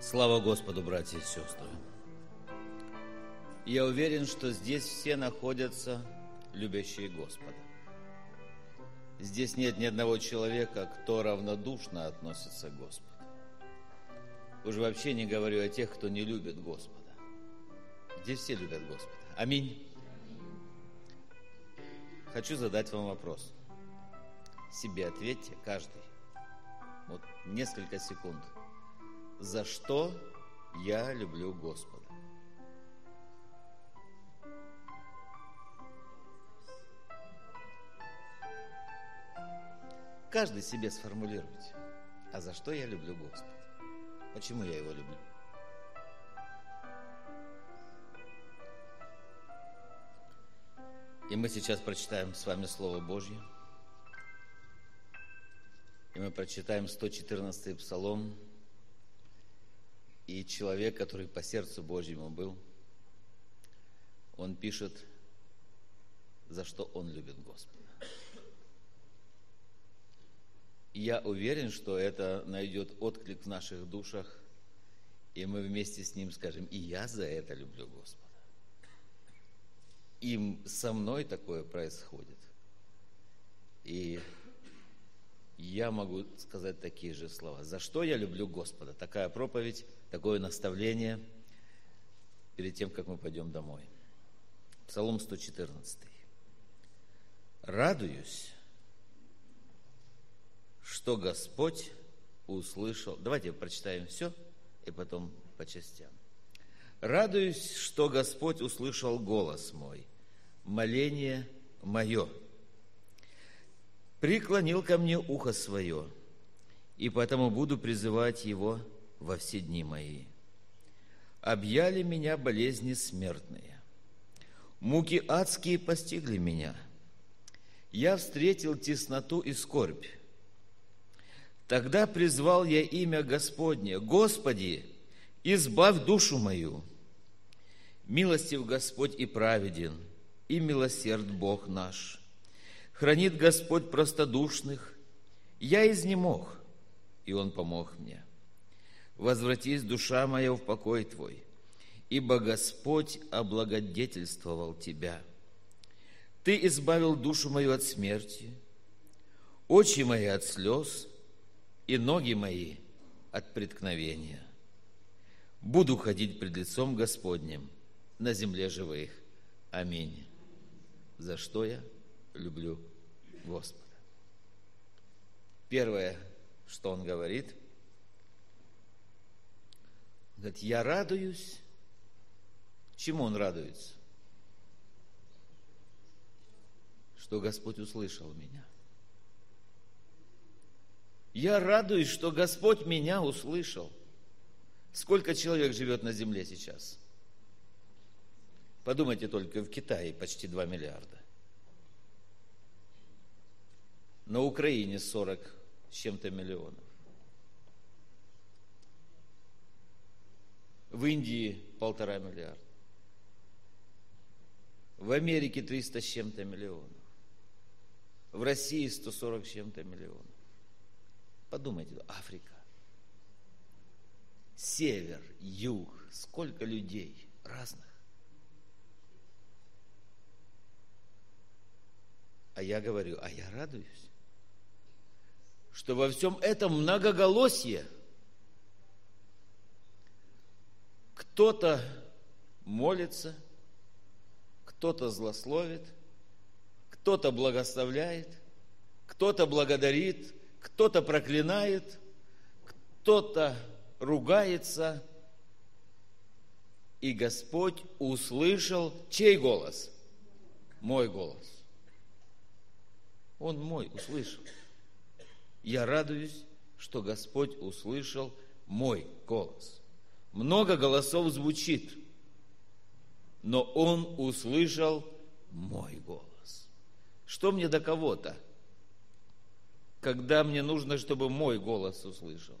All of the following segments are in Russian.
Слава Господу, братья и сестры! Я уверен, что здесь все находятся любящие Господа. Здесь нет ни одного человека, кто равнодушно относится к Господу. Уже вообще не говорю о тех, кто не любит Господа. Здесь все любят Господа. Аминь. Хочу задать вам вопрос. Себе ответьте, каждый. Вот несколько секунд – за что я люблю Господа. Каждый себе сформулируйте, а за что я люблю Господа? Почему я его люблю? И мы сейчас прочитаем с вами Слово Божье. И мы прочитаем 114 Псалом, и человек, который по сердцу Божьему был, он пишет, за что он любит Господа. И я уверен, что это найдет отклик в наших душах, и мы вместе с ним скажем, и я за это люблю Господа. И со мной такое происходит. И я могу сказать такие же слова. За что я люблю Господа? Такая проповедь такое наставление перед тем, как мы пойдем домой. Псалом 114. «Радуюсь, что Господь услышал». Давайте прочитаем все и потом по частям. «Радуюсь, что Господь услышал голос мой, моление мое. Преклонил ко мне ухо свое, и потому буду призывать Его – во все дни мои. Объяли меня болезни смертные. Муки адские постигли меня. Я встретил тесноту и скорбь. Тогда призвал я имя Господне. Господи, избавь душу мою. Милостив Господь и праведен, и милосерд Бог наш. Хранит Господь простодушных. Я изнемог, и Он помог мне возвратись, душа моя, в покой твой, ибо Господь облагодетельствовал тебя. Ты избавил душу мою от смерти, очи мои от слез и ноги мои от преткновения. Буду ходить пред лицом Господним на земле живых. Аминь. За что я люблю Господа? Первое, что он говорит – Говорит, я радуюсь. Чему он радуется? Что Господь услышал меня. Я радуюсь, что Господь меня услышал. Сколько человек живет на земле сейчас? Подумайте только, в Китае почти 2 миллиарда. На Украине 40 с чем-то миллионов. В Индии полтора миллиарда. В Америке 300 с чем-то миллионов. В России 140 с чем-то миллионов. Подумайте, Африка. Север, юг, сколько людей разных. А я говорю, а я радуюсь, что во всем этом многоголосие – Кто-то молится, кто-то злословит, кто-то благословляет, кто-то благодарит, кто-то проклинает, кто-то ругается. И Господь услышал чей голос? Мой голос. Он мой услышал. Я радуюсь, что Господь услышал мой голос. Много голосов звучит, но он услышал мой голос. Что мне до кого-то, когда мне нужно, чтобы мой голос услышал?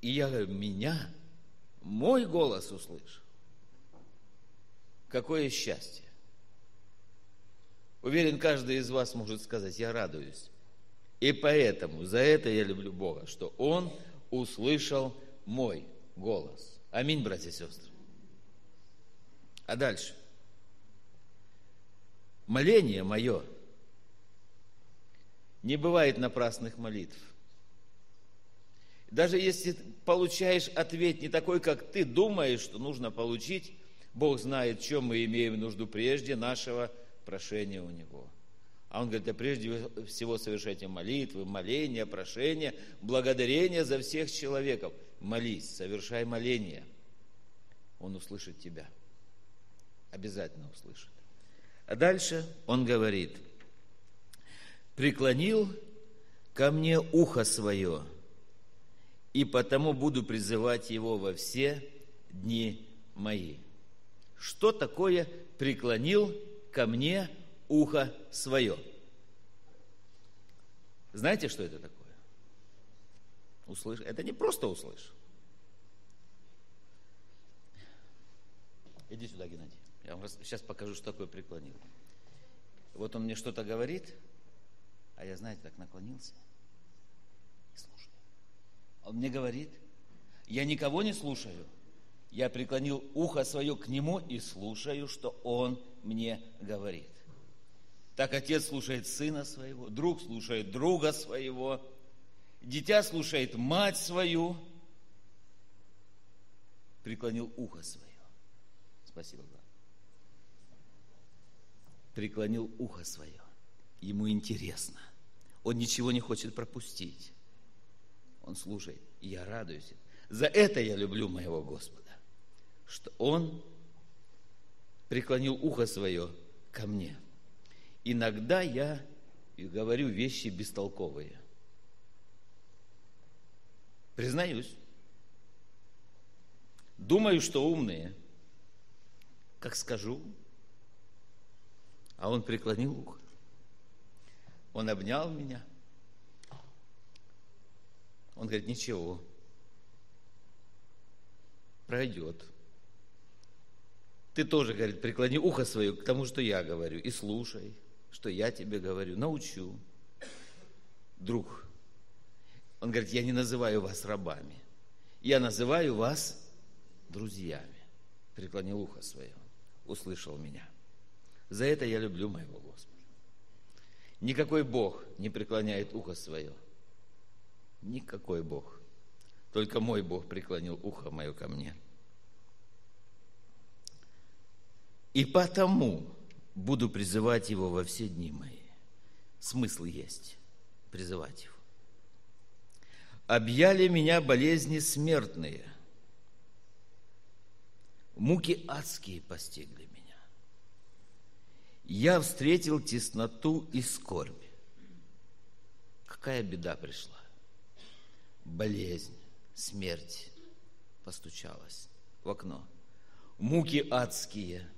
И я говорю, меня, мой голос услышал. Какое счастье. Уверен, каждый из вас может сказать, я радуюсь. И поэтому за это я люблю Бога, что Он услышал мой голос. Аминь, братья и сестры. А дальше. Моление мое не бывает напрасных молитв. Даже если получаешь ответ не такой, как ты думаешь, что нужно получить, Бог знает, чем мы имеем нужду прежде нашего прошения у Него. А Он говорит, а прежде всего совершайте молитвы, моления, прошения, благодарения за всех человеков. Молись, совершай моление. Он услышит тебя. Обязательно услышит. А дальше он говорит, преклонил ко мне ухо свое, и потому буду призывать его во все дни мои. Что такое преклонил ко мне ухо свое? Знаете, что это такое? Услышь. Это не просто услышь. Иди сюда, Геннадий. Я вам сейчас покажу, что такое преклонил. Вот он мне что-то говорит, а я, знаете, так наклонился и слушаю. Он мне говорит, я никого не слушаю. Я преклонил ухо свое к нему и слушаю, что он мне говорит. Так отец слушает сына своего, друг слушает друга своего, дитя слушает мать свою. Преклонил ухо свое. Спасибо, брат. Преклонил ухо свое. Ему интересно. Он ничего не хочет пропустить. Он слушает. И я радуюсь. За это я люблю моего Господа. Что Он преклонил ухо свое ко мне. Иногда я говорю вещи бестолковые. Признаюсь. Думаю, что умные. Как скажу. А он преклонил ухо. Он обнял меня. Он говорит, ничего, пройдет. Ты тоже, говорит, преклони ухо свое к тому, что я говорю, и слушай, что я тебе говорю, научу. Друг, он говорит, я не называю вас рабами, я называю вас друзьями. Преклонил ухо свое, услышал меня. За это я люблю моего Господа. Никакой Бог не преклоняет ухо свое. Никакой Бог. Только мой Бог преклонил ухо мое ко мне. И потому буду призывать его во все дни мои. Смысл есть призывать его. Объяли меня болезни смертные, муки адские постигли меня. Я встретил тесноту и скорбь. Какая беда пришла? Болезнь, смерть постучалась в окно. Муки адские –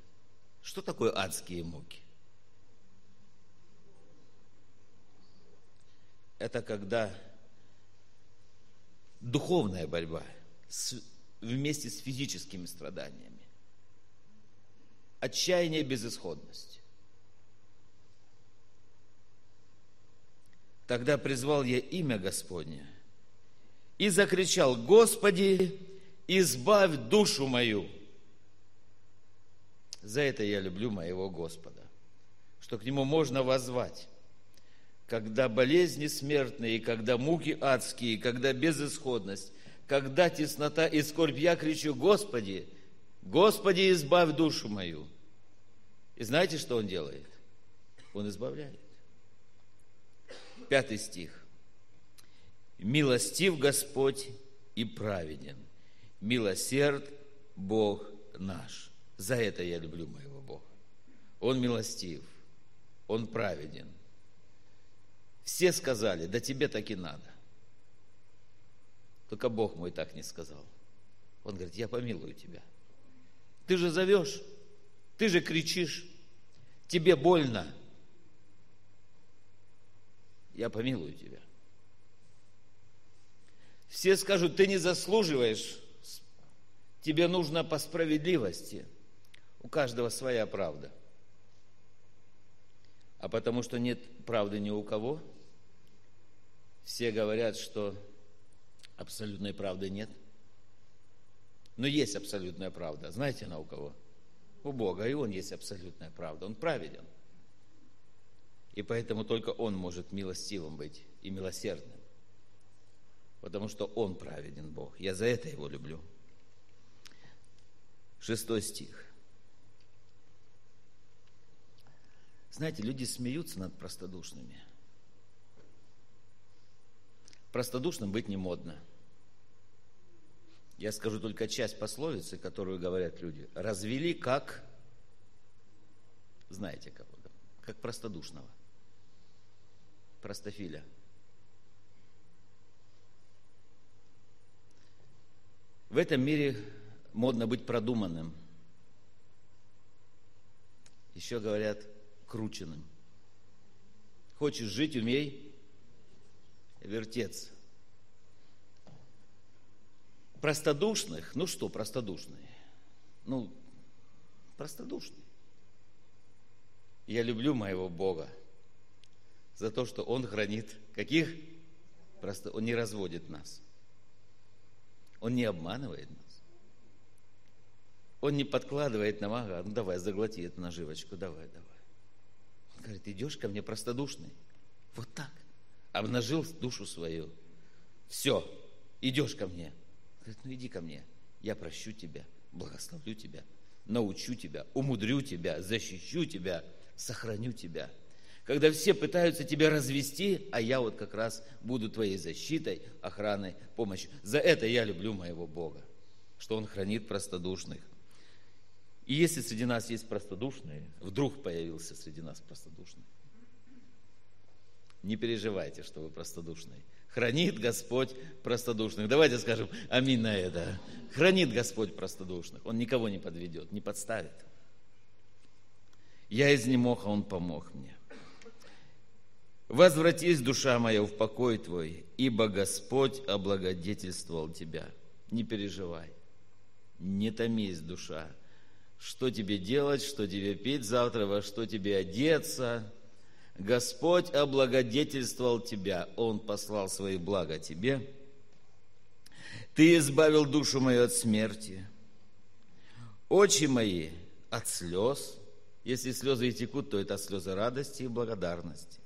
что такое адские муки? Это когда духовная борьба с, вместе с физическими страданиями. Отчаяние, безысходность. Тогда призвал я имя Господне и закричал, Господи, избавь душу мою за это я люблю моего Господа, что к Нему можно возвать, когда болезни смертные, когда муки адские, когда безысходность, когда теснота и скорбь, я кричу, Господи, Господи, избавь душу мою. И знаете, что Он делает? Он избавляет. Пятый стих. Милостив Господь и праведен, милосерд Бог наш. За это я люблю моего Бога. Он милостив, Он праведен. Все сказали, да тебе так и надо. Только Бог мой так не сказал. Он говорит, я помилую тебя. Ты же зовешь, ты же кричишь, тебе больно. Я помилую тебя. Все скажут, ты не заслуживаешь, тебе нужно по справедливости – у каждого своя правда. А потому что нет правды ни у кого, все говорят, что абсолютной правды нет. Но есть абсолютная правда. Знаете она у кого? У Бога. И Он есть абсолютная правда. Он праведен. И поэтому только Он может милостивым быть и милосердным. Потому что Он праведен Бог. Я за это Его люблю. Шестой стих. Знаете, люди смеются над простодушными. Простодушным быть не модно. Я скажу только часть пословицы, которую говорят люди. Развели как, знаете кого, как простодушного. Простофиля. В этом мире модно быть продуманным. Еще говорят, крученным. Хочешь жить, умей вертеться. Простодушных, ну что простодушные? Ну, простодушные. Я люблю моего Бога за то, что Он хранит каких? Просто Он не разводит нас. Он не обманывает нас. Он не подкладывает нам, ага, ну давай, заглоти эту наживочку, давай, давай. Говорит, идешь ко мне простодушный. Вот так. Обнажил душу свою. Все, идешь ко мне. Говорит, ну иди ко мне, я прощу тебя, благословлю тебя, научу тебя, умудрю тебя, защищу тебя, сохраню тебя. Когда все пытаются тебя развести, а я вот как раз буду твоей защитой, охраной, помощью. За это я люблю моего Бога, что Он хранит простодушных. И если среди нас есть простодушные, вдруг появился среди нас простодушный, не переживайте, что вы простодушные. Хранит Господь простодушных. Давайте скажем аминь на это. Хранит Господь простодушных. Он никого не подведет, не подставит. Я изнемог, а Он помог мне. Возвратись, душа моя, в покой твой, ибо Господь облагодетельствовал тебя. Не переживай, не томись, душа. Что тебе делать, что тебе пить завтра, во что тебе одеться – Господь облагодетельствовал тебя, Он послал свои блага тебе. Ты избавил душу мою от смерти, очи мои от слез. Если слезы и текут, то это слезы радости и благодарности.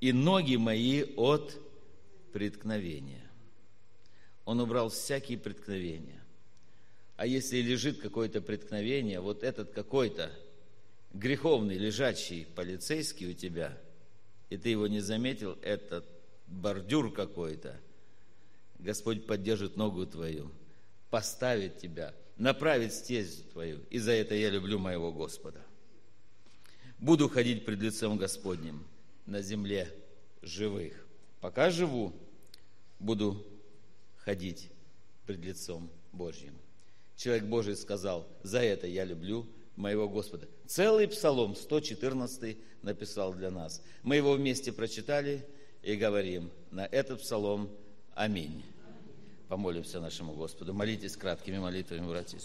И ноги мои от преткновения. Он убрал всякие преткновения. А если лежит какое-то преткновение, вот этот какой-то – греховный лежачий полицейский у тебя, и ты его не заметил, это бордюр какой-то, Господь поддержит ногу твою, поставит тебя, направит стезю твою. И за это я люблю моего Господа. Буду ходить пред лицем Господним на земле живых. Пока живу, буду ходить пред лицом Божьим. Человек Божий сказал, за это я люблю моего Господа. Целый псалом 114 написал для нас. Мы его вместе прочитали и говорим на этот псалом Аминь. Помолимся нашему Господу. Молитесь краткими молитвами, братья.